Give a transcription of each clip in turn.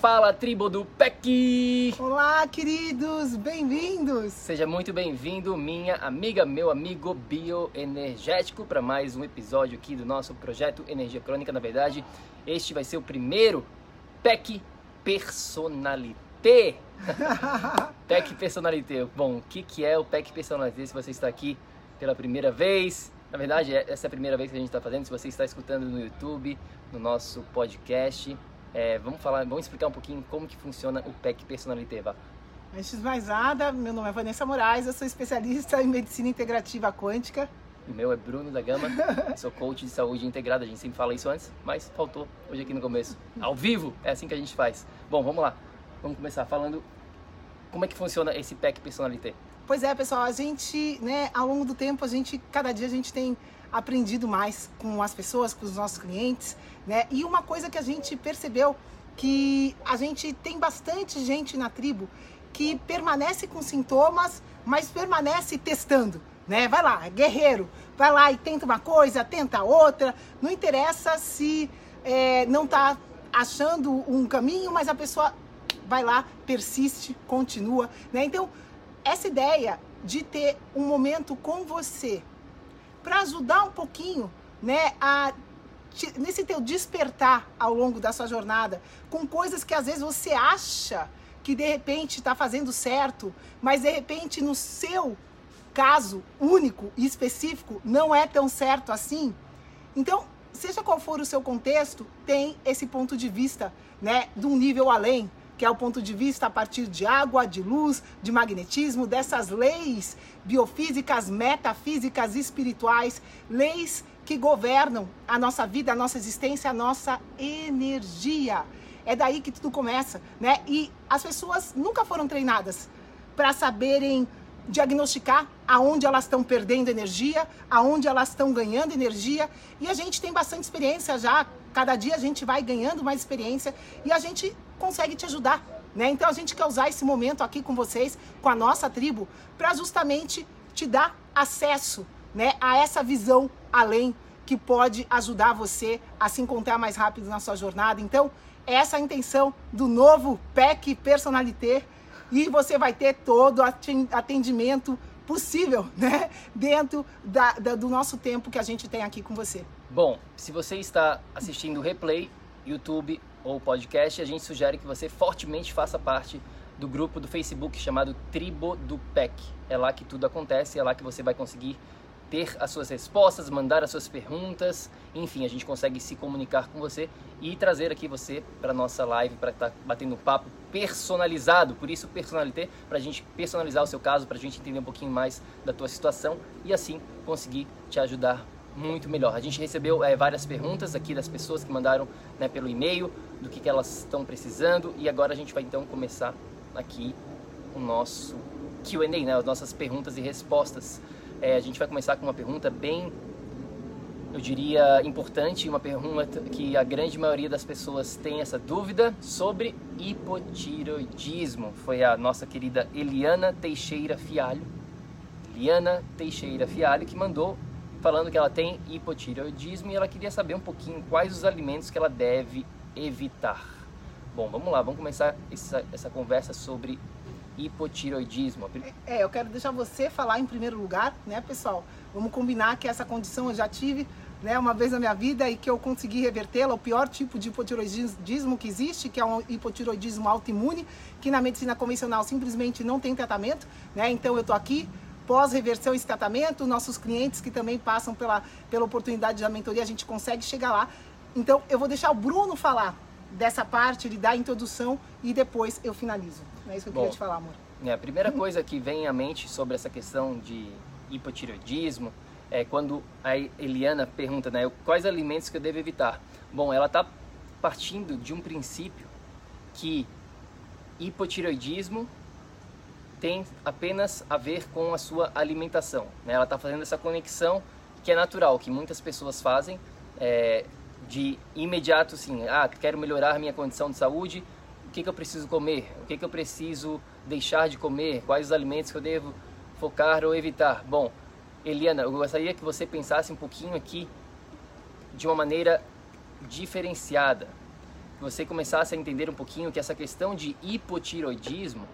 Fala, tribo do PEC! Olá, queridos, bem-vindos! Seja muito bem-vindo, minha amiga, meu amigo bioenergético, para mais um episódio aqui do nosso projeto Energia Crônica. Na verdade, este vai ser o primeiro PEC Personalité. PEC Personalité. Bom, o que, que é o PEC Personalité se você está aqui pela primeira vez? Na verdade, essa é a primeira vez que a gente está fazendo. Se você está escutando no YouTube, no nosso podcast, é, vamos falar, vamos explicar um pouquinho como que funciona o PEC Personalité, vá. Antes de mais nada, meu nome é Vanessa Moraes, eu sou especialista em medicina integrativa quântica. O meu é Bruno da Gama, sou coach de saúde integrada, a gente sempre fala isso antes, mas faltou hoje aqui no começo. Ao vivo, é assim que a gente faz. Bom, vamos lá. Vamos começar falando como é que funciona esse PEC Personalité. Pois é, pessoal, a gente, né, ao longo do tempo, a gente, cada dia a gente tem aprendido mais com as pessoas, com os nossos clientes, né? E uma coisa que a gente percebeu que a gente tem bastante gente na tribo que permanece com sintomas, mas permanece testando, né? Vai lá, guerreiro, vai lá e tenta uma coisa, tenta outra. Não interessa se é, não está achando um caminho, mas a pessoa vai lá, persiste, continua, né? Então, essa ideia de ter um momento com você para ajudar um pouquinho, né, a nesse teu despertar ao longo da sua jornada, com coisas que às vezes você acha que de repente está fazendo certo, mas de repente no seu caso único e específico não é tão certo assim. Então, seja qual for o seu contexto, tem esse ponto de vista, né, de um nível além, que é o ponto de vista a partir de água, de luz, de magnetismo, dessas leis biofísicas, metafísicas, espirituais, leis que governam a nossa vida, a nossa existência, a nossa energia. É daí que tudo começa, né? E as pessoas nunca foram treinadas para saberem diagnosticar aonde elas estão perdendo energia, aonde elas estão ganhando energia. E a gente tem bastante experiência já. Cada dia a gente vai ganhando mais experiência e a gente consegue te ajudar. Né? Então a gente quer usar esse momento aqui com vocês, com a nossa tribo, para justamente te dar acesso né, a essa visão além que pode ajudar você a se encontrar mais rápido na sua jornada. Então, essa é a intenção do novo PEC Personalité e você vai ter todo atendimento possível, né, dentro da, da, do nosso tempo que a gente tem aqui com você. Bom, se você está assistindo replay, YouTube ou podcast, a gente sugere que você fortemente faça parte do grupo do Facebook chamado Tribo do PEC. É lá que tudo acontece, é lá que você vai conseguir ter as suas respostas, mandar as suas perguntas, enfim, a gente consegue se comunicar com você e trazer aqui você para nossa live para estar tá batendo papo personalizado, por isso personalité, para a gente personalizar o seu caso, para a gente entender um pouquinho mais da tua situação e assim conseguir te ajudar muito melhor. A gente recebeu é, várias perguntas aqui das pessoas que mandaram né, pelo e-mail do que, que elas estão precisando e agora a gente vai então começar aqui o nosso Q&A, né, as nossas perguntas e respostas. É, a gente vai começar com uma pergunta bem, eu diria, importante, uma pergunta que a grande maioria das pessoas tem essa dúvida sobre hipotiroidismo. Foi a nossa querida Eliana Teixeira Fialho, Eliana Teixeira Fialho, que mandou falando que ela tem hipotireoidismo e ela queria saber um pouquinho quais os alimentos que ela deve evitar. Bom, vamos lá, vamos começar essa, essa conversa sobre hipotireoidismo. É, eu quero deixar você falar em primeiro lugar, né, pessoal? Vamos combinar que essa condição eu já tive né, uma vez na minha vida e que eu consegui revertê-la, o pior tipo de hipotiroidismo que existe, que é um hipotiroidismo autoimune, que na medicina convencional simplesmente não tem tratamento, né? Então eu tô aqui pós reversão esse tratamento, nossos clientes que também passam pela, pela oportunidade da mentoria, a gente consegue chegar lá. Então eu vou deixar o Bruno falar dessa parte, ele dá a introdução e depois eu finalizo. É isso que eu Bom, queria te falar, amor. É, a primeira coisa que vem à mente sobre essa questão de hipotireoidismo é quando a Eliana pergunta, né, quais alimentos que eu devo evitar. Bom, ela está partindo de um princípio que hipotireoidismo tem apenas a ver com a sua alimentação. Né? Ela está fazendo essa conexão que é natural, que muitas pessoas fazem é, de imediato, assim, ah, quero melhorar minha condição de saúde, o que, que eu preciso comer? O que, que eu preciso deixar de comer? Quais os alimentos que eu devo focar ou evitar? Bom, Eliana, eu gostaria que você pensasse um pouquinho aqui de uma maneira diferenciada. Que você começasse a entender um pouquinho que essa questão de hipotiroidismo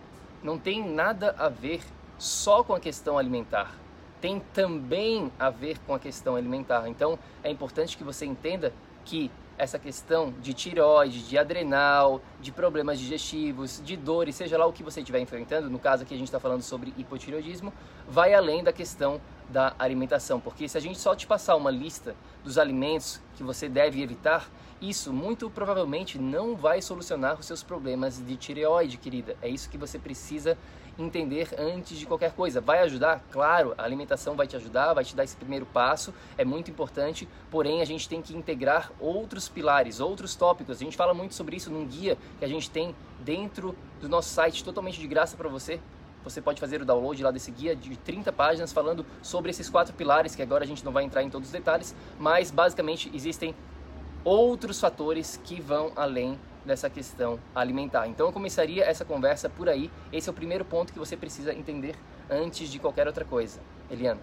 não tem nada a ver só com a questão alimentar. Tem também a ver com a questão alimentar. Então, é importante que você entenda que essa questão de tireoide, de adrenal, de problemas digestivos, de dores, seja lá o que você estiver enfrentando, no caso aqui a gente está falando sobre hipotireoidismo, vai além da questão da alimentação, porque se a gente só te passar uma lista dos alimentos que você deve evitar, isso muito provavelmente não vai solucionar os seus problemas de tireoide, querida. É isso que você precisa entender antes de qualquer coisa. Vai ajudar? Claro, a alimentação vai te ajudar, vai te dar esse primeiro passo, é muito importante, porém a gente tem que integrar outros pilares, outros tópicos. A gente fala muito sobre isso num guia que a gente tem dentro do nosso site, totalmente de graça para você. Você pode fazer o download lá desse guia de 30 páginas falando sobre esses quatro pilares, que agora a gente não vai entrar em todos os detalhes, mas basicamente existem outros fatores que vão além dessa questão alimentar. Então eu começaria essa conversa por aí. Esse é o primeiro ponto que você precisa entender antes de qualquer outra coisa. Eliana.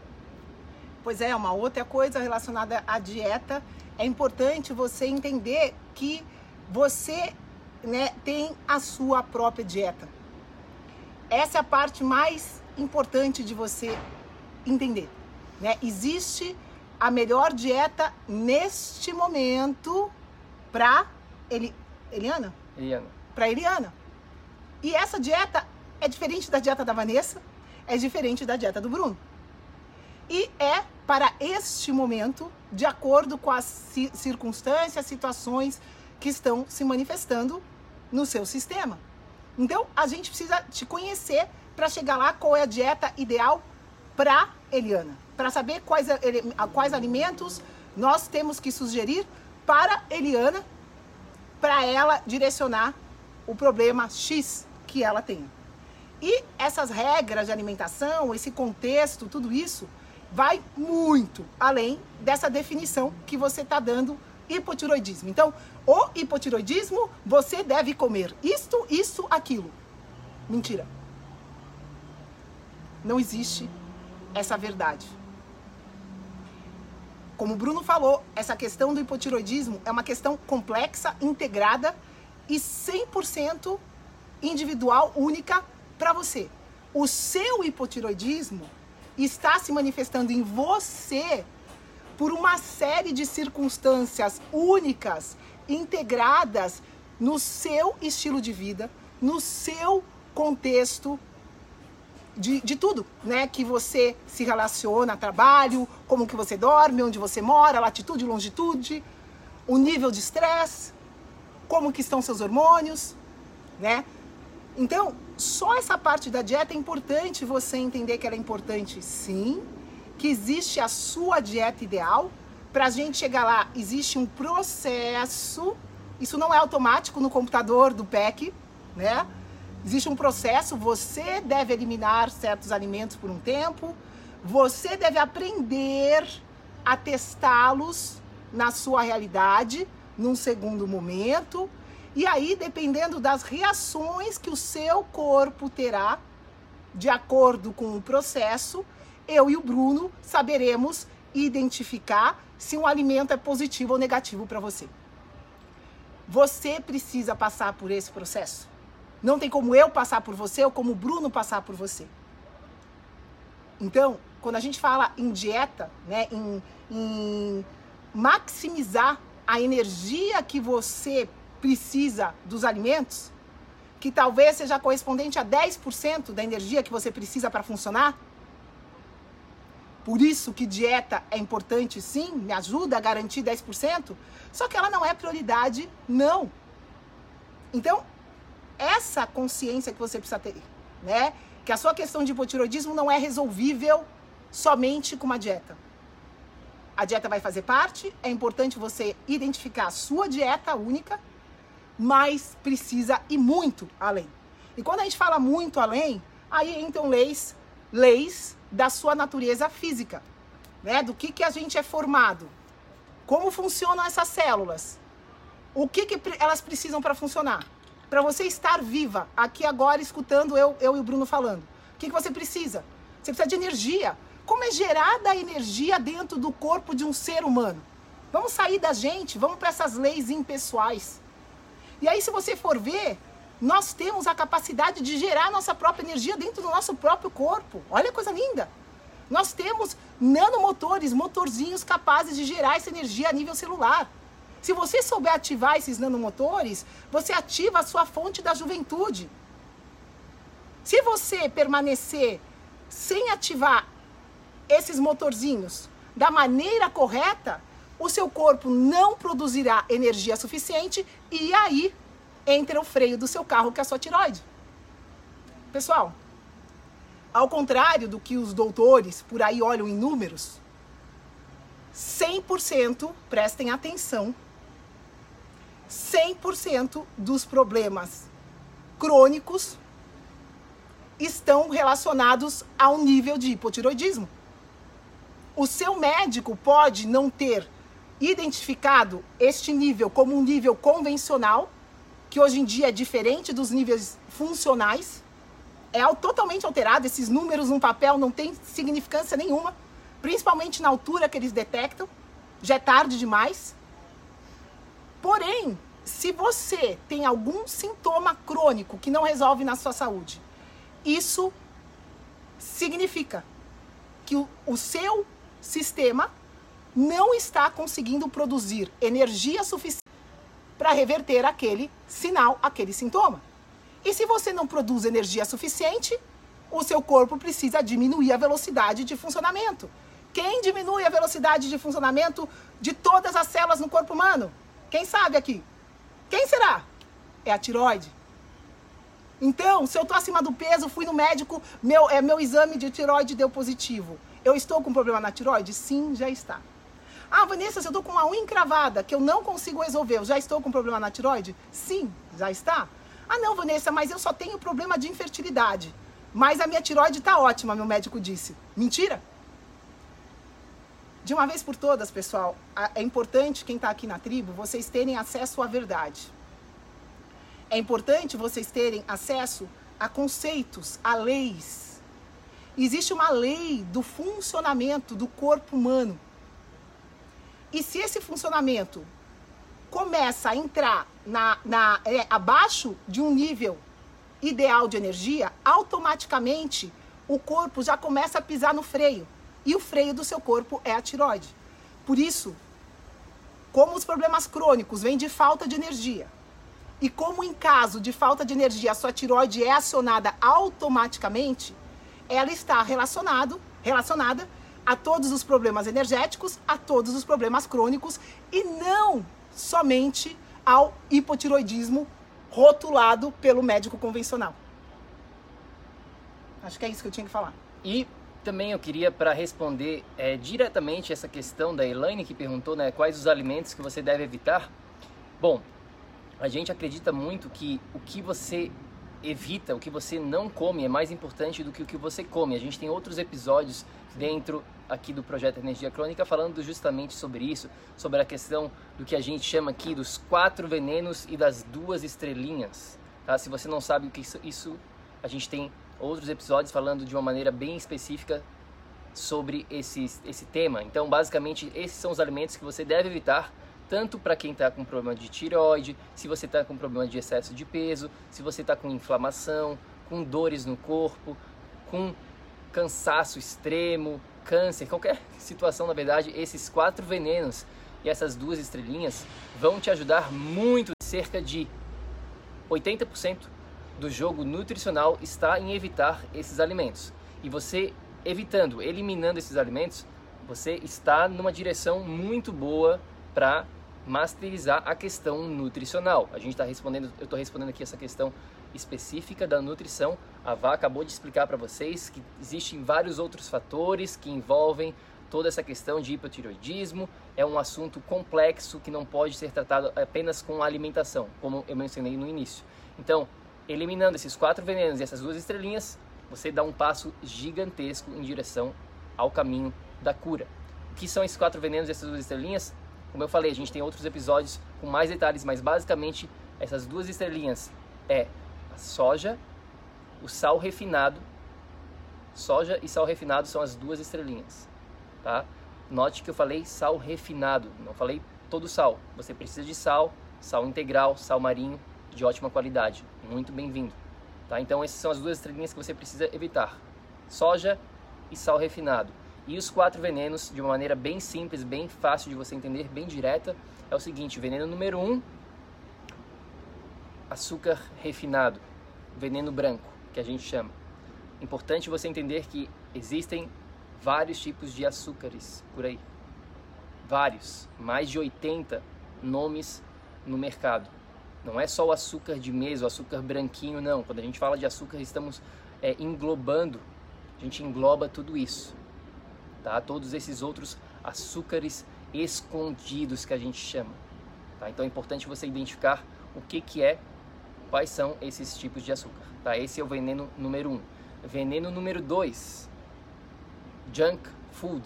Pois é, uma outra coisa relacionada à dieta, é importante você entender que você né, tem a sua própria dieta. Essa é a parte mais importante de você entender. Né? Existe a melhor dieta neste momento para ele, Eliana? Eliana. Para Eliana. E essa dieta é diferente da dieta da Vanessa, é diferente da dieta do Bruno. E é para este momento, de acordo com as circunstâncias, situações que estão se manifestando no seu sistema. Então, a gente precisa te conhecer para chegar lá qual é a dieta ideal para Eliana, para saber quais, quais alimentos nós temos que sugerir para Eliana, para ela direcionar o problema X que ela tem. E essas regras de alimentação, esse contexto, tudo isso, vai muito além dessa definição que você está dando hipotiroidismo. Então, o hipotiroidismo, você deve comer isto, isso, aquilo. Mentira. Não existe essa verdade. Como o Bruno falou, essa questão do hipotiroidismo é uma questão complexa, integrada e 100% individual, única para você. O seu hipotiroidismo está se manifestando em você por uma série de circunstâncias únicas, integradas no seu estilo de vida, no seu contexto de, de tudo, né? Que você se relaciona, trabalho, como que você dorme, onde você mora, latitude, longitude, o nível de estresse, como que estão seus hormônios, né? Então, só essa parte da dieta é importante você entender que ela é importante, sim, que existe a sua dieta ideal. Para a gente chegar lá, existe um processo. Isso não é automático no computador do PEC, né? Existe um processo. Você deve eliminar certos alimentos por um tempo. Você deve aprender a testá-los na sua realidade, num segundo momento. E aí, dependendo das reações que o seu corpo terá, de acordo com o processo, eu e o Bruno saberemos identificar se um alimento é positivo ou negativo para você. Você precisa passar por esse processo. Não tem como eu passar por você ou como o Bruno passar por você. Então, quando a gente fala em dieta, né, em, em maximizar a energia que você precisa dos alimentos, que talvez seja correspondente a 10% da energia que você precisa para funcionar. Por isso que dieta é importante sim, me ajuda a garantir 10%, só que ela não é prioridade, não. Então, essa consciência que você precisa ter, né? Que a sua questão de hipotiroidismo não é resolvível somente com uma dieta. A dieta vai fazer parte, é importante você identificar a sua dieta única mas precisa ir muito além. E quando a gente fala muito além, aí entram leis, leis da sua natureza física, né? Do que, que a gente é formado, como funcionam essas células, o que, que elas precisam para funcionar, para você estar viva aqui agora escutando eu, eu e o Bruno falando. O que, que você precisa? Você precisa de energia. Como é gerada a energia dentro do corpo de um ser humano? Vamos sair da gente, vamos para essas leis impessoais. E aí, se você for ver, nós temos a capacidade de gerar nossa própria energia dentro do nosso próprio corpo. Olha que coisa linda! Nós temos nanomotores, motorzinhos capazes de gerar essa energia a nível celular. Se você souber ativar esses nanomotores, você ativa a sua fonte da juventude. Se você permanecer sem ativar esses motorzinhos da maneira correta, o seu corpo não produzirá energia suficiente e aí entra o freio do seu carro, que é a sua tiroide. Pessoal, ao contrário do que os doutores por aí olham em números, 100%, prestem atenção, 100% dos problemas crônicos estão relacionados ao nível de hipotiroidismo. O seu médico pode não ter identificado este nível como um nível convencional, que hoje em dia é diferente dos níveis funcionais, é totalmente alterado, esses números no papel não têm significância nenhuma, principalmente na altura que eles detectam, já é tarde demais. Porém, se você tem algum sintoma crônico que não resolve na sua saúde, isso significa que o, o seu sistema não está conseguindo produzir energia suficiente para reverter aquele sinal, aquele sintoma. E se você não produz energia suficiente, o seu corpo precisa diminuir a velocidade de funcionamento. Quem diminui a velocidade de funcionamento de todas as células no corpo humano? Quem sabe aqui? Quem será? É a tiroide. Então, se eu estou acima do peso, fui no médico, meu, é, meu exame de tiroide deu positivo. Eu estou com problema na tiroide? Sim, já está. Ah, Vanessa, se eu estou com uma unha encravada que eu não consigo resolver, eu já estou com problema na tiroide? Sim, já está. Ah, não, Vanessa, mas eu só tenho problema de infertilidade. Mas a minha tiroide está ótima, meu médico disse. Mentira? De uma vez por todas, pessoal, é importante quem está aqui na tribo, vocês terem acesso à verdade. É importante vocês terem acesso a conceitos, a leis. Existe uma lei do funcionamento do corpo humano e se esse funcionamento começa a entrar na, na é, abaixo de um nível ideal de energia, automaticamente o corpo já começa a pisar no freio. E o freio do seu corpo é a tiroide. Por isso, como os problemas crônicos vêm de falta de energia, e como em caso de falta de energia a sua tiroide é acionada automaticamente, ela está relacionado, relacionada a todos os problemas energéticos, a todos os problemas crônicos e não somente ao hipotiroidismo rotulado pelo médico convencional. Acho que é isso que eu tinha que falar. E também eu queria para responder é, diretamente essa questão da Elaine que perguntou, né, quais os alimentos que você deve evitar. Bom, a gente acredita muito que o que você evita, o que você não come é mais importante do que o que você come. A gente tem outros episódios dentro aqui do projeto Energia Crônica falando justamente sobre isso, sobre a questão do que a gente chama aqui dos quatro venenos e das duas estrelinhas. Tá? Se você não sabe o que isso, isso a gente tem outros episódios falando de uma maneira bem específica sobre esse, esse tema. Então, basicamente, esses são os alimentos que você deve evitar, tanto para quem está com problema de tireoide, se você está com problema de excesso de peso, se você está com inflamação, com dores no corpo, com cansaço extremo, câncer, qualquer situação, na verdade, esses quatro venenos e essas duas estrelinhas vão te ajudar muito. Cerca de 80% do jogo nutricional está em evitar esses alimentos. E você evitando, eliminando esses alimentos, você está numa direção muito boa para masterizar a questão nutricional. A gente está respondendo, eu estou respondendo aqui essa questão específica da nutrição. A Vá acabou de explicar para vocês que existem vários outros fatores que envolvem toda essa questão de hipotireoidismo. É um assunto complexo que não pode ser tratado apenas com alimentação, como eu mencionei no início. Então, eliminando esses quatro venenos e essas duas estrelinhas, você dá um passo gigantesco em direção ao caminho da cura. O que são esses quatro venenos e essas duas estrelinhas? Como eu falei, a gente tem outros episódios com mais detalhes, mas basicamente essas duas estrelinhas é a soja, o sal refinado. Soja e sal refinado são as duas estrelinhas, tá? Note que eu falei sal refinado, não falei todo sal. Você precisa de sal, sal integral, sal marinho de ótima qualidade. Muito bem-vindo. Tá? Então essas são as duas estrelinhas que você precisa evitar. Soja e sal refinado. E os quatro venenos, de uma maneira bem simples, bem fácil de você entender, bem direta, é o seguinte: veneno número um, açúcar refinado, veneno branco, que a gente chama. Importante você entender que existem vários tipos de açúcares por aí. Vários, mais de 80 nomes no mercado. Não é só o açúcar de mesa, o açúcar branquinho, não. Quando a gente fala de açúcar, estamos é, englobando, a gente engloba tudo isso. Tá? Todos esses outros açúcares escondidos que a gente chama. Tá? Então é importante você identificar o que, que é, quais são esses tipos de açúcar. Tá? Esse é o veneno número um. Veneno número dois, junk food,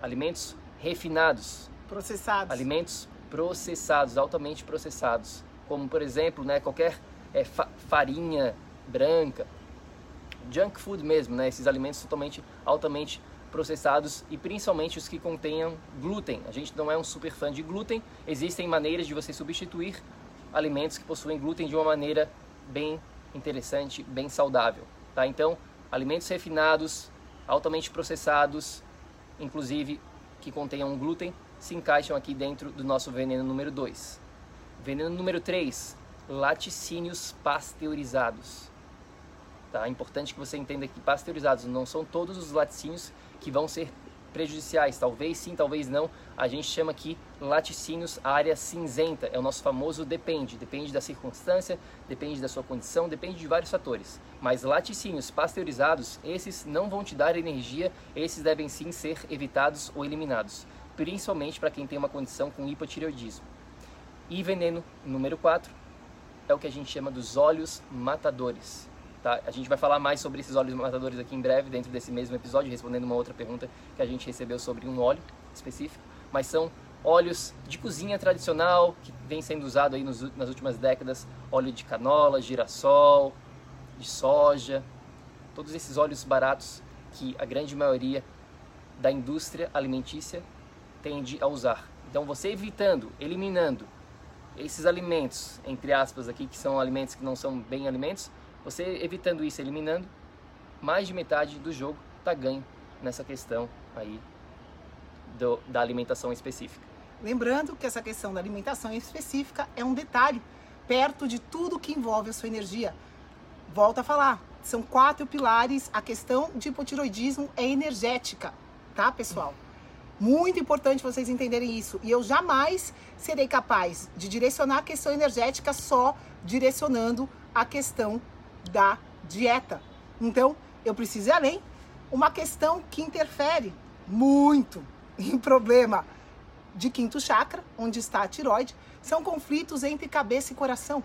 alimentos refinados. Processados. Alimentos processados, altamente processados como por exemplo, né, qualquer é, fa farinha branca, junk food mesmo, né, esses alimentos totalmente altamente processados e principalmente os que contenham glúten. A gente não é um super fã de glúten, existem maneiras de você substituir alimentos que possuem glúten de uma maneira bem interessante, bem saudável, tá? Então, alimentos refinados, altamente processados, inclusive que contenham glúten, se encaixam aqui dentro do nosso veneno número 2. Veneno número 3, laticínios pasteurizados. Tá? É importante que você entenda que pasteurizados não são todos os laticínios que vão ser prejudiciais. Talvez sim, talvez não. A gente chama aqui laticínios área cinzenta. É o nosso famoso depende. Depende da circunstância, depende da sua condição, depende de vários fatores. Mas laticínios pasteurizados, esses não vão te dar energia, esses devem sim ser evitados ou eliminados. Principalmente para quem tem uma condição com hipotireoidismo. E veneno número 4 é o que a gente chama dos óleos matadores. Tá? A gente vai falar mais sobre esses óleos matadores aqui em breve, dentro desse mesmo episódio, respondendo uma outra pergunta que a gente recebeu sobre um óleo específico. Mas são óleos de cozinha tradicional, que vem sendo usado aí nos, nas últimas décadas. Óleo de canola, girassol, de soja. Todos esses óleos baratos que a grande maioria da indústria alimentícia tende a usar. Então você evitando, eliminando esses alimentos, entre aspas aqui, que são alimentos que não são bem alimentos, você evitando isso, eliminando, mais de metade do jogo está ganho nessa questão aí do, da alimentação específica. Lembrando que essa questão da alimentação específica é um detalhe perto de tudo que envolve a sua energia. Volto a falar, são quatro pilares. A questão de hipotiroidismo é energética, tá, pessoal? Muito importante vocês entenderem isso. E eu jamais serei capaz de direcionar a questão energética só direcionando a questão da dieta. Então, eu preciso ir além. Uma questão que interfere muito em problema de quinto chakra, onde está a tiroide, são conflitos entre cabeça e coração.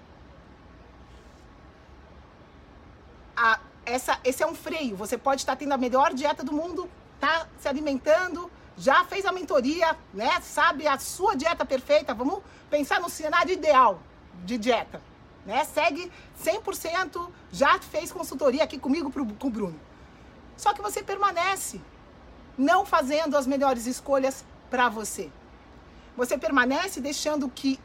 A, essa, esse é um freio. Você pode estar tendo a melhor dieta do mundo, tá se alimentando, já fez a mentoria, né? Sabe a sua dieta perfeita? Vamos pensar no cenário ideal de dieta, né? Segue 100%, já fez consultoria aqui comigo pro, com o Bruno. Só que você permanece não fazendo as melhores escolhas para você. Você permanece deixando que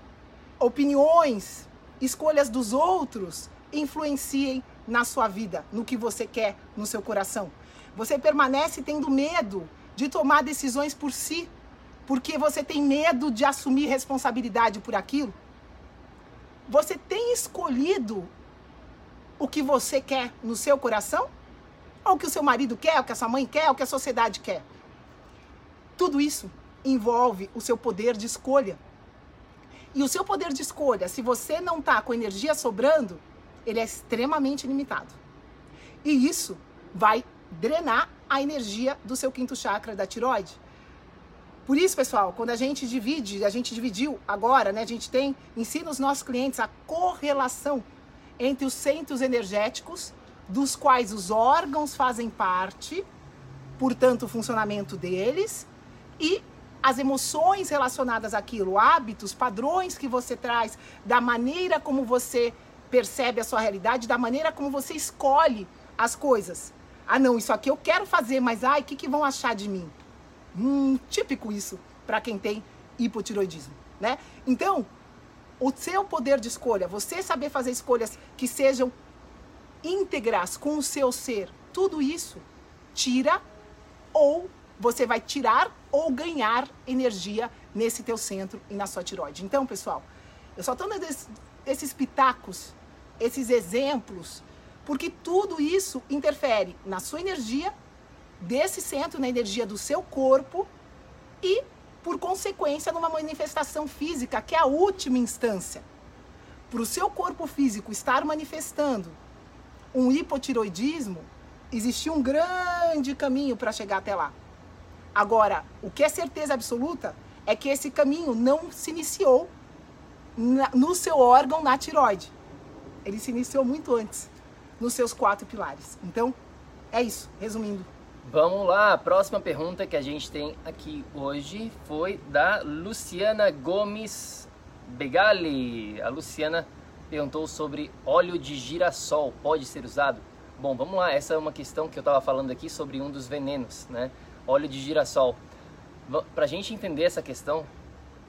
opiniões, escolhas dos outros influenciem na sua vida, no que você quer, no seu coração. Você permanece tendo medo de tomar decisões por si, porque você tem medo de assumir responsabilidade por aquilo. Você tem escolhido o que você quer no seu coração? Ou o que o seu marido quer, o que a sua mãe quer, o que a sociedade quer? Tudo isso envolve o seu poder de escolha. E o seu poder de escolha, se você não está com energia sobrando, ele é extremamente limitado. E isso vai drenar a energia do seu quinto chakra da tiroide. Por isso, pessoal, quando a gente divide, a gente dividiu agora, né? A gente tem, ensina os nossos clientes a correlação entre os centros energéticos, dos quais os órgãos fazem parte, portanto, o funcionamento deles, e as emoções relacionadas àquilo, hábitos, padrões que você traz, da maneira como você percebe a sua realidade, da maneira como você escolhe as coisas. Ah, não, isso aqui eu quero fazer, mas ai, o que, que vão achar de mim? Hum, típico isso para quem tem hipotiroidismo, né? Então, o seu poder de escolha, você saber fazer escolhas que sejam íntegras com o seu ser, tudo isso tira ou você vai tirar ou ganhar energia nesse teu centro e na sua tiroide. Então, pessoal, eu só estou dando esses, esses pitacos, esses exemplos, porque tudo isso interfere na sua energia, desse centro, na energia do seu corpo e por consequência, numa manifestação física, que é a última instância. Para o seu corpo físico estar manifestando um hipotiroidismo, existia um grande caminho para chegar até lá. Agora, o que é certeza absoluta é que esse caminho não se iniciou na, no seu órgão na tiroide. Ele se iniciou muito antes, nos seus quatro pilares. Então, é isso, resumindo. Vamos lá, a próxima pergunta que a gente tem aqui hoje foi da Luciana Gomes Begali. A Luciana perguntou sobre óleo de girassol, pode ser usado? Bom, vamos lá, essa é uma questão que eu estava falando aqui sobre um dos venenos, né? Óleo de girassol. Para a gente entender essa questão,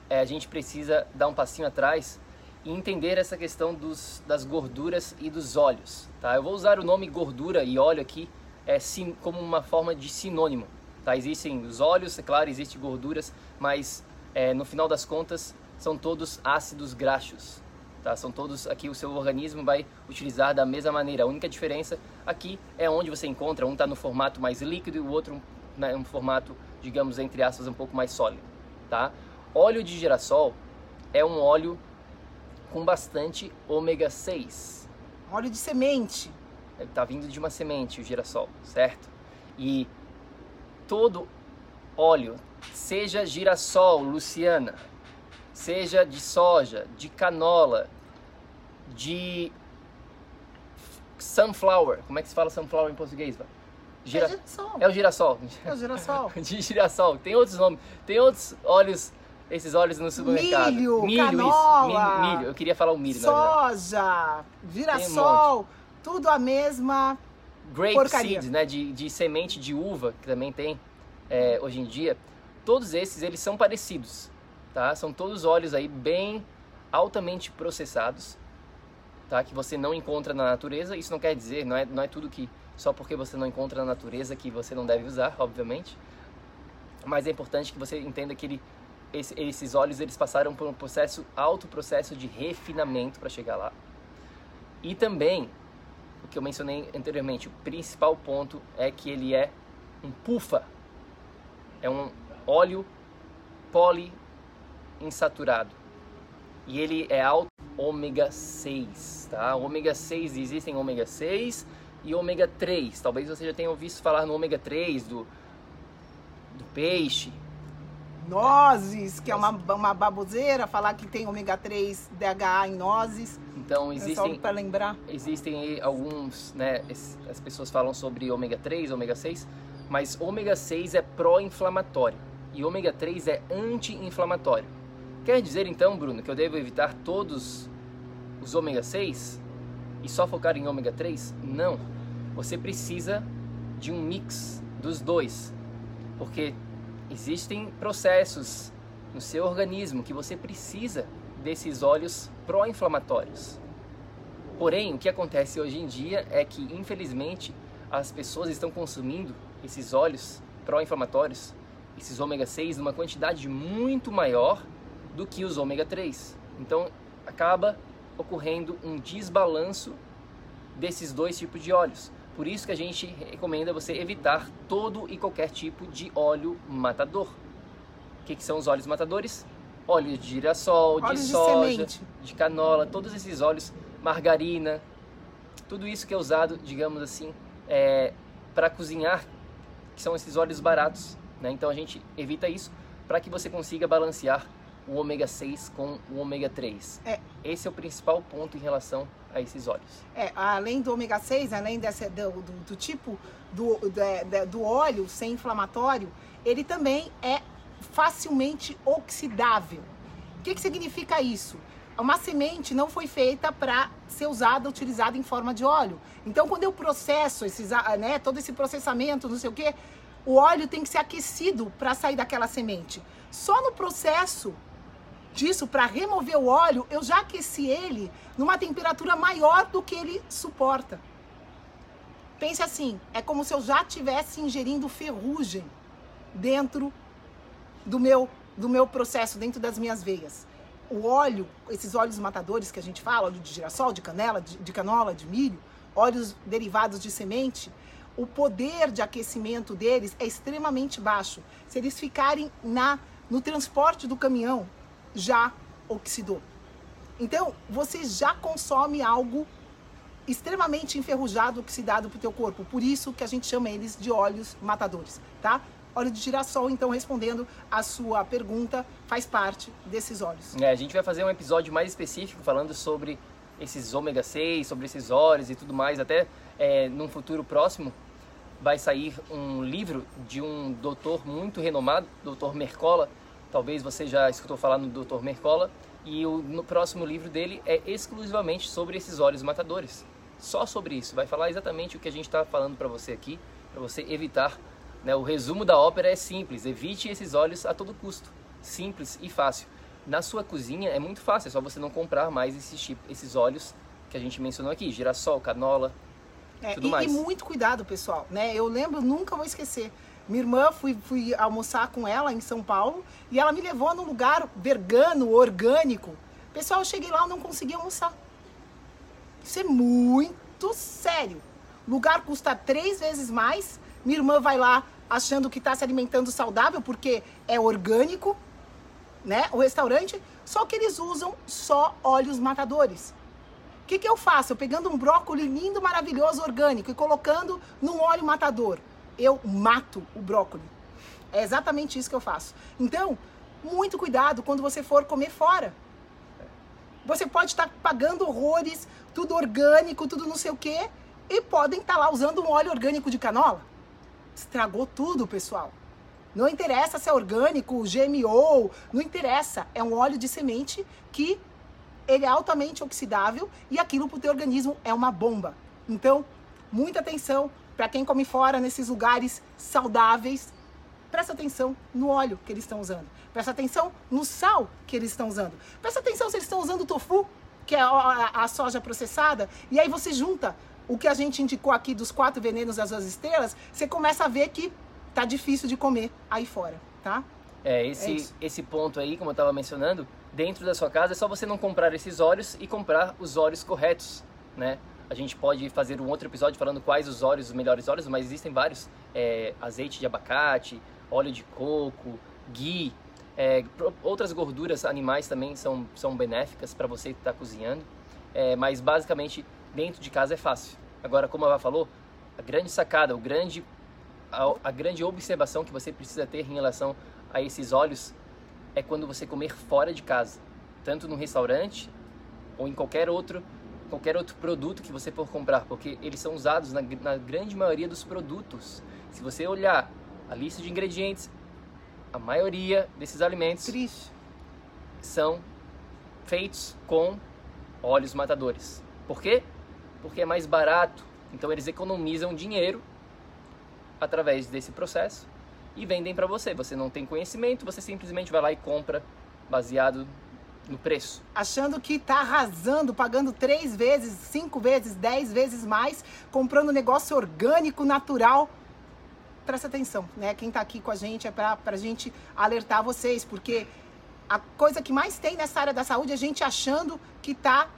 é, a gente precisa dar um passinho atrás e entender essa questão dos, das gorduras e dos óleos, tá? Eu vou usar o nome gordura e óleo aqui é, sim, como uma forma de sinônimo. Tá? Existem os óleos, é claro, existem gorduras, mas é, no final das contas são todos ácidos graxos. Tá? São todos aqui o seu organismo vai utilizar da mesma maneira. A única diferença aqui é onde você encontra. Um está no formato mais líquido e o outro né, um formato, digamos entre aspas, um pouco mais sólido. Tá? Óleo de girassol é um óleo com bastante ômega 6. Óleo de semente está vindo de uma semente, o girassol, certo? E todo óleo, seja girassol, Luciana, seja de soja, de canola, de sunflower, como é que se fala sunflower em português? Gira... É, girassol. é o girassol. É o girassol. de girassol. Tem outros nomes, tem outros óleos esses óleos no supermercado. Milho, milho, canola, isso. Milho, milho. Eu queria falar o milho, Soja, girassol. Um tudo a mesma Grape porcaria. seeds, né, de, de semente de uva, que também tem é, hoje em dia. Todos esses, eles são parecidos, tá? São todos óleos aí bem altamente processados, tá? Que você não encontra na natureza. Isso não quer dizer, não é, não é tudo que só porque você não encontra na natureza que você não deve usar, obviamente. Mas é importante que você entenda que ele, esse, esses óleos eles passaram por um processo, alto processo de refinamento para chegar lá. E também o que eu mencionei anteriormente, o principal ponto é que ele é um pufa, é um óleo poliinsaturado e ele é alto ômega 6, tá? Ômega 6, existem ômega 6 e ômega 3. Talvez você já tenha ouvido falar no ômega 3 do, do peixe, nozes, que é uma, uma baboseira, falar que tem ômega 3 DHA em nozes. Então existem. É para lembrar. Existem alguns, né? As pessoas falam sobre ômega 3, ômega 6, mas ômega 6 é pró-inflamatório e ômega 3 é anti-inflamatório. Quer dizer então, Bruno, que eu devo evitar todos os ômega 6 e só focar em ômega 3? Não. Você precisa de um mix dos dois. Porque existem processos no seu organismo que você precisa desses óleos pró-inflamatórios. Porém, o que acontece hoje em dia é que, infelizmente, as pessoas estão consumindo esses óleos pró-inflamatórios, esses ômega 6, numa quantidade muito maior do que os ômega 3. Então, acaba ocorrendo um desbalanço desses dois tipos de óleos. Por isso que a gente recomenda você evitar todo e qualquer tipo de óleo matador. O que, que são os óleos matadores? Óleo de girassol, de soja, de, de canola, todos esses óleos, margarina, tudo isso que é usado, digamos assim, é, para cozinhar, que são esses óleos baratos. Né? Então a gente evita isso para que você consiga balancear o ômega 6 com o ômega 3. É. Esse é o principal ponto em relação a esses óleos. É, além do ômega 6, além desse, do, do, do tipo do, do, do óleo sem inflamatório, ele também é facilmente oxidável. O que, que significa isso? Uma semente não foi feita para ser usada, utilizada em forma de óleo. Então, quando eu processo esses, ah, né, todo esse processamento, não sei o que, o óleo tem que ser aquecido para sair daquela semente. Só no processo disso para remover o óleo, eu já aqueci ele numa temperatura maior do que ele suporta. Pense assim, é como se eu já estivesse ingerindo ferrugem dentro do meu do meu processo, dentro das minhas veias. O óleo, esses óleos matadores que a gente fala, óleo de girassol, de canela, de, de canola, de milho, óleos derivados de semente, o poder de aquecimento deles é extremamente baixo. Se eles ficarem na no transporte do caminhão, já oxidou. Então, você já consome algo extremamente enferrujado, oxidado para o teu corpo. Por isso que a gente chama eles de óleos matadores, tá? Óleo de girassol, então, respondendo a sua pergunta, faz parte desses óleos. É, a gente vai fazer um episódio mais específico falando sobre esses ômega 6, sobre esses óleos e tudo mais. Até é, num futuro próximo vai sair um livro de um doutor muito renomado, doutor Mercola, Talvez você já escutou falar no Dr. Mercola. E o no próximo livro dele é exclusivamente sobre esses óleos matadores. Só sobre isso. Vai falar exatamente o que a gente está falando para você aqui, para você evitar. Né? O resumo da ópera é simples: evite esses óleos a todo custo. Simples e fácil. Na sua cozinha é muito fácil, é só você não comprar mais esses, tipo, esses óleos que a gente mencionou aqui: girassol, canola, é, tudo e, mais. E muito cuidado, pessoal. Né? Eu lembro, nunca vou esquecer. Minha irmã, fui, fui almoçar com ela em São Paulo e ela me levou num lugar vegano, orgânico. Pessoal, eu cheguei lá e não consegui almoçar. Isso é muito sério. Lugar custa três vezes mais. Minha irmã vai lá achando que está se alimentando saudável porque é orgânico, né? O restaurante. Só que eles usam só óleos matadores. O que, que eu faço? Eu pegando um brócolis lindo, maravilhoso, orgânico e colocando num óleo matador eu mato o brócolis. É exatamente isso que eu faço. Então, muito cuidado quando você for comer fora. Você pode estar pagando horrores, tudo orgânico, tudo não sei o quê, e podem estar lá usando um óleo orgânico de canola. Estragou tudo, pessoal. Não interessa se é orgânico, GMO, não interessa. É um óleo de semente que ele é altamente oxidável e aquilo para o teu organismo é uma bomba. Então, muita atenção, para quem come fora nesses lugares saudáveis, presta atenção no óleo que eles estão usando. Presta atenção no sal que eles estão usando. Presta atenção se eles estão usando tofu, que é a, a, soja processada. E aí você junta o que a gente indicou aqui dos quatro venenos das duas estrelas, você começa a ver que tá difícil de comer aí fora, tá? É, esse, é esse ponto aí, como eu estava mencionando, dentro da sua casa é só você não comprar esses óleos e comprar os óleos corretos, né? A gente pode fazer um outro episódio falando quais os óleos, os melhores óleos, mas existem vários. É, azeite de abacate, óleo de coco, ghee. É, outras gorduras animais também são, são benéficas para você estar tá cozinhando. É, mas basicamente dentro de casa é fácil. Agora, como a Ava falou, a grande sacada, o grande, a, a grande observação que você precisa ter em relação a esses óleos é quando você comer fora de casa, tanto no restaurante ou em qualquer outro qualquer outro produto que você for comprar, porque eles são usados na, na grande maioria dos produtos. Se você olhar a lista de ingredientes, a maioria desses alimentos Triste. são feitos com óleos matadores. Por quê? Porque é mais barato. Então eles economizam dinheiro através desse processo e vendem para você. Você não tem conhecimento, você simplesmente vai lá e compra baseado no preço. Achando que tá arrasando, pagando três vezes, cinco vezes, dez vezes mais, comprando negócio orgânico, natural. Presta atenção, né? Quem tá aqui com a gente é pra, pra gente alertar vocês, porque a coisa que mais tem nessa área da saúde é a gente achando que tá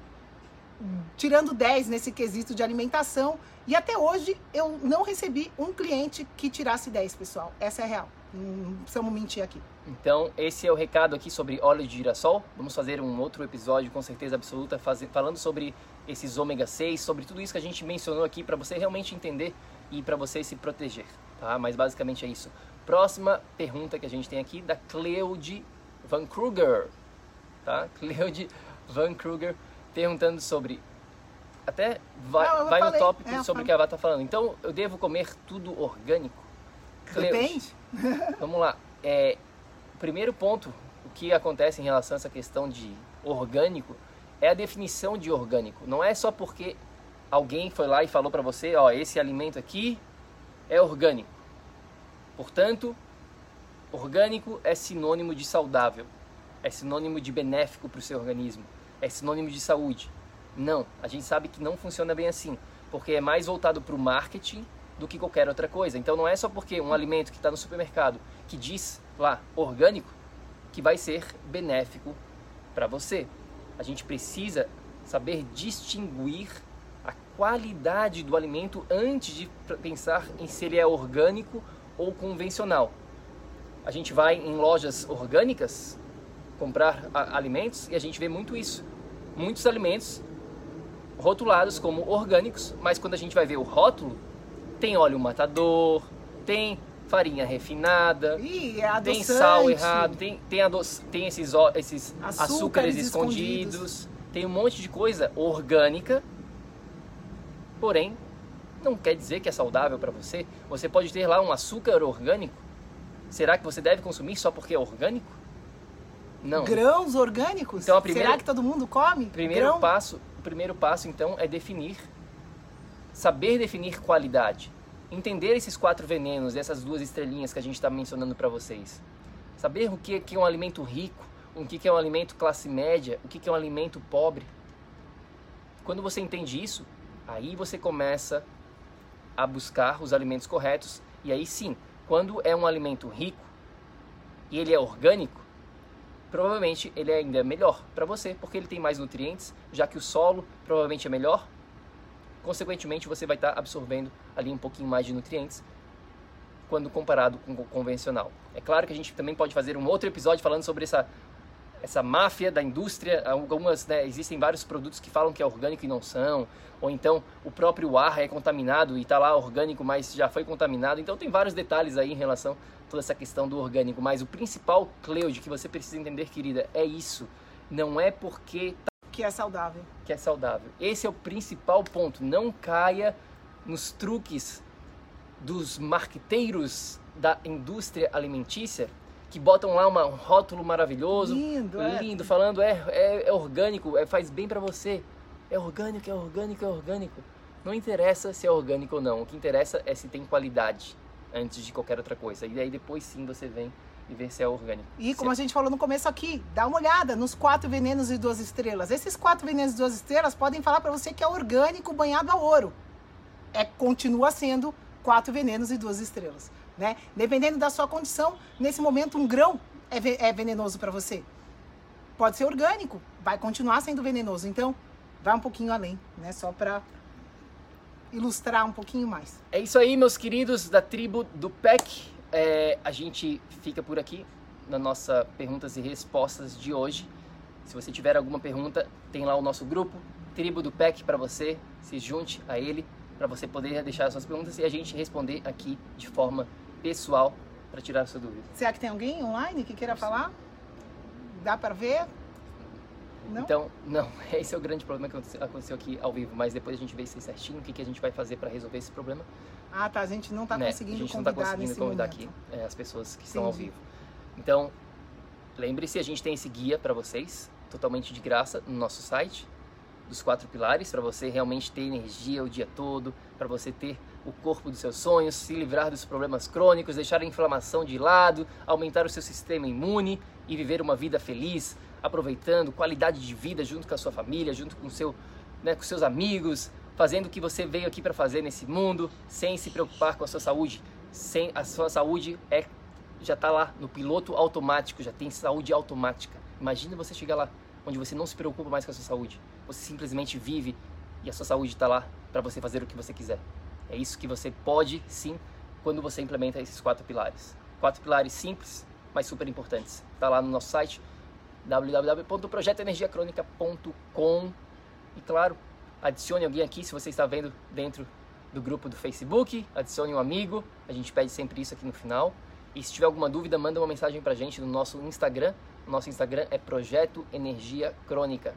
tirando 10 nesse quesito de alimentação. E até hoje eu não recebi um cliente que tirasse 10, pessoal. Essa é a real. Não precisamos mentir aqui. Então, esse é o recado aqui sobre óleo de girassol. Vamos fazer um outro episódio com certeza absoluta fazer, falando sobre esses ômega 6, sobre tudo isso que a gente mencionou aqui para você realmente entender e para você se proteger, tá? Mas basicamente é isso. Próxima pergunta que a gente tem aqui da Cleude Van Kruger, tá? Cleude Van Kruger perguntando sobre até vai, Não, vai no tópico É, sobre o que ela está falando. Então, eu devo comer tudo orgânico? Cleude, Depende. Vamos lá. É, o primeiro ponto, o que acontece em relação a essa questão de orgânico, é a definição de orgânico. Não é só porque alguém foi lá e falou para você, ó, esse alimento aqui é orgânico. Portanto, orgânico é sinônimo de saudável, é sinônimo de benéfico para o seu organismo, é sinônimo de saúde. Não, a gente sabe que não funciona bem assim, porque é mais voltado para o marketing do que qualquer outra coisa. Então não é só porque um alimento que está no supermercado que diz lá orgânico que vai ser benéfico para você. A gente precisa saber distinguir a qualidade do alimento antes de pensar em se ele é orgânico ou convencional. A gente vai em lojas orgânicas comprar alimentos e a gente vê muito isso. Muitos alimentos rotulados como orgânicos, mas quando a gente vai ver o rótulo, tem óleo matador, tem farinha refinada, Ih, é tem sal errado, tem, tem, tem esses, esses Açúcares açúcares escondidos. escondidos, tem um monte de coisa orgânica, porém não quer dizer que é saudável para você. Você pode ter lá um açúcar orgânico. Será que você deve consumir só porque é orgânico? Não. Grãos orgânicos? Então, a primeira- Será que todo mundo come? Primeiro Grão? passo, o primeiro passo então é definir, saber definir qualidade, entender esses quatro venenos, essas duas estrelinhas que a gente está mencionando para vocês, saber o que é um alimento rico, o que é um alimento classe média, o que é um alimento pobre. Quando você entende isso, aí você começa a buscar os alimentos corretos e aí sim, quando é um alimento rico e ele é orgânico provavelmente ele ainda é melhor para você, porque ele tem mais nutrientes, já que o solo provavelmente é melhor. Consequentemente, você vai estar absorvendo ali um pouquinho mais de nutrientes quando comparado com o convencional. É claro que a gente também pode fazer um outro episódio falando sobre essa essa máfia da indústria, algumas, né, existem vários produtos que falam que é orgânico e não são, ou então o próprio ar é contaminado e está lá orgânico, mas já foi contaminado. Então tem vários detalhes aí em relação a toda essa questão do orgânico, mas o principal, Cleude, que você precisa entender, querida, é isso. Não é porque Que é saudável. que é saudável. Esse é o principal ponto. Não caia nos truques dos marqueteiros da indústria alimentícia que botam lá um rótulo maravilhoso, Lindo, é. lindo, falando é, é, é orgânico, é, faz bem pra você. É orgânico, é orgânico, é orgânico. Não interessa se é orgânico ou não. O que interessa é se tem qualidade antes de qualquer outra coisa. E aí depois sim você vem e vê se é orgânico. E como a gente falou no começo aqui, dá uma olhada nos quatro venenos e duas estrelas. Esses quatro venenos e duas estrelas podem falar para você que é orgânico banhado a ouro. É continua sendo quatro venenos e duas estrelas, né? Dependendo da sua condição, nesse momento um grão é, é venenoso para você. Pode ser orgânico, vai continuar sendo venenoso. Então, vai um pouquinho além, né? Só para ilustrar um pouquinho mais. É isso aí, meus queridos da tribo do PEC. É, a gente fica por aqui na nossa perguntas e respostas de hoje. Se você tiver alguma pergunta, tem lá o nosso grupo, Tribo do PEC, para você. Se junte a ele, para você poder deixar suas perguntas e a gente responder aqui de forma pessoal para tirar a sua dúvida. Será que tem alguém online que queira falar? Dá para ver? Não? Então, não, esse é o grande problema que aconteceu- aqui ao vivo, mas depois a gente vê isso certinho, o que, que a gente vai fazer para resolver esse problema. Ah, tá. A gente não tá né? conseguindo a gente não convidar está conseguindo convidar momento. aqui é, as pessoas que estão ao Entendi. vivo. Então, lembre-se, a gente tem esse guia para vocês, totalmente de graça, no nosso site, dos quatro pilares, para você realmente ter energia o dia todo, para você ter o corpo dos seus sonhos, se livrar dos problemas crônicos, deixar a inflamação de lado, aumentar o seu sistema imune e viver uma vida feliz, aproveitando qualidade de vida junto com a sua família, junto com, seu, né, com seus amigos, fazendo o que você veio aqui para fazer nesse mundo, sem se preocupar com a sua saúde. Sem a sua saúde é já está lá no piloto automático, já tem saúde automática. Imagina você chegar lá onde você não se preocupa mais com a sua saúde. Você simplesmente vive e a sua saúde está lá para você fazer o que você quiser. É isso que você pode sim quando você implementa esses quatro pilares. Quatro pilares simples, mas super importantes. Está lá no nosso site www.projetoenergiacronica.com e claro, adicione alguém aqui se você está vendo dentro do grupo do Facebook, adicione um amigo, a gente pede sempre isso aqui no final. E se tiver alguma dúvida, manda uma mensagem pra gente no nosso Instagram. O nosso Instagram é Projeto Energia Crônica.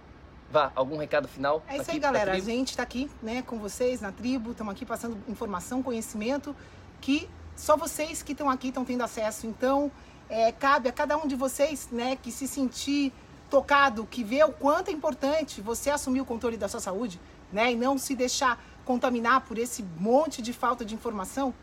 Vá, algum recado final? É isso aí, galera. A gente está aqui né, com vocês na tribo, estamos aqui passando informação, conhecimento que só vocês que estão aqui estão tendo acesso. Então, é, cabe a cada um de vocês né, que se sentir tocado, que vê o quanto é importante você assumir o controle da sua saúde né, e não se deixar contaminar por esse monte de falta de informação.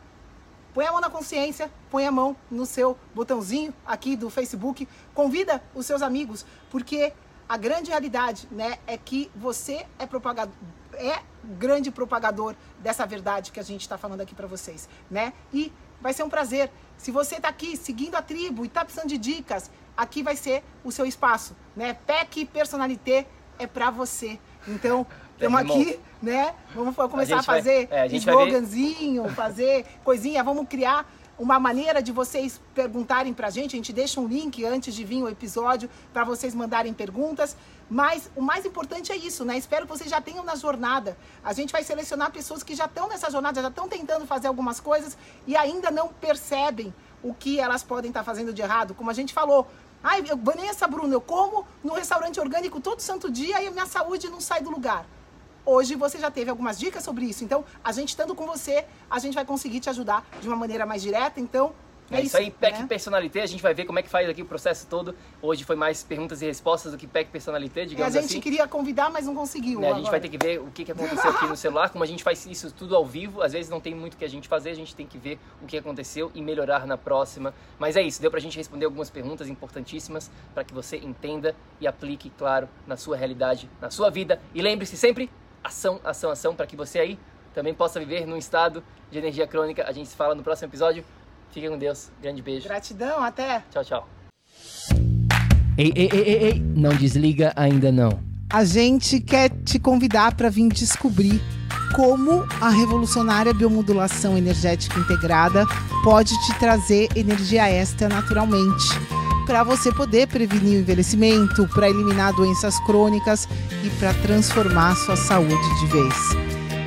Põe a mão na consciência, põe a mão no seu botãozinho aqui do Facebook, convida os seus amigos, porque a grande realidade, né, é que você é propagador, é grande propagador dessa verdade que a gente está falando aqui para vocês, né? E vai ser um prazer. Se você está aqui seguindo a tribo e está precisando de dicas, aqui vai ser o seu espaço, né? PEC Personalité é para você. Então, estamos aqui, né? Vamos começar a, a fazer vai, é, a sloganzinho, fazer coisinha, vamos criar uma maneira de vocês perguntarem pra gente. A gente deixa um link antes de vir o episódio para vocês mandarem perguntas. Mas o mais importante é isso, né? Espero que vocês já tenham na jornada. A gente vai selecionar pessoas que já estão nessa jornada, já estão tentando fazer algumas coisas e ainda não percebem o que elas podem estar tá fazendo de errado. Como a gente falou, ai, eu, Vanessa, Bruno, eu como no restaurante orgânico todo santo dia e a minha saúde não sai do lugar hoje você já teve algumas dicas sobre isso. Então, a gente estando com você, a gente vai conseguir te ajudar de uma maneira mais direta. Então, é, é isso, aí, PEC né? Personalité, a gente vai ver como é que faz aqui o processo todo. Hoje foi mais perguntas e respostas do que PEC Personalité, digamos assim. A gente assim. queria convidar, mas não conseguiu. Né? A gente vai ter que ver o que, que aconteceu aqui no celular, como a gente faz isso tudo ao vivo. Às vezes não tem muito o que a gente fazer, a gente tem que ver o que aconteceu e melhorar na próxima. Mas é isso, deu pra gente responder algumas perguntas importantíssimas para que você entenda e aplique, claro, na sua realidade, na sua vida. E lembre-se sempre, ação, ação, ação, para que você aí também possa viver num estado de energia crônica. A gente se fala no próximo episódio. Fique com Deus. Grande beijo. Gratidão, até. Tchau, tchau. Ei, ei, ei, ei, ei, não desliga ainda não. A gente quer te convidar para vir descobrir como a revolucionária biomodulação energética integrada pode te trazer energia extra naturalmente para você poder prevenir o envelhecimento, para eliminar doenças crônicas e para transformar sua saúde de vez.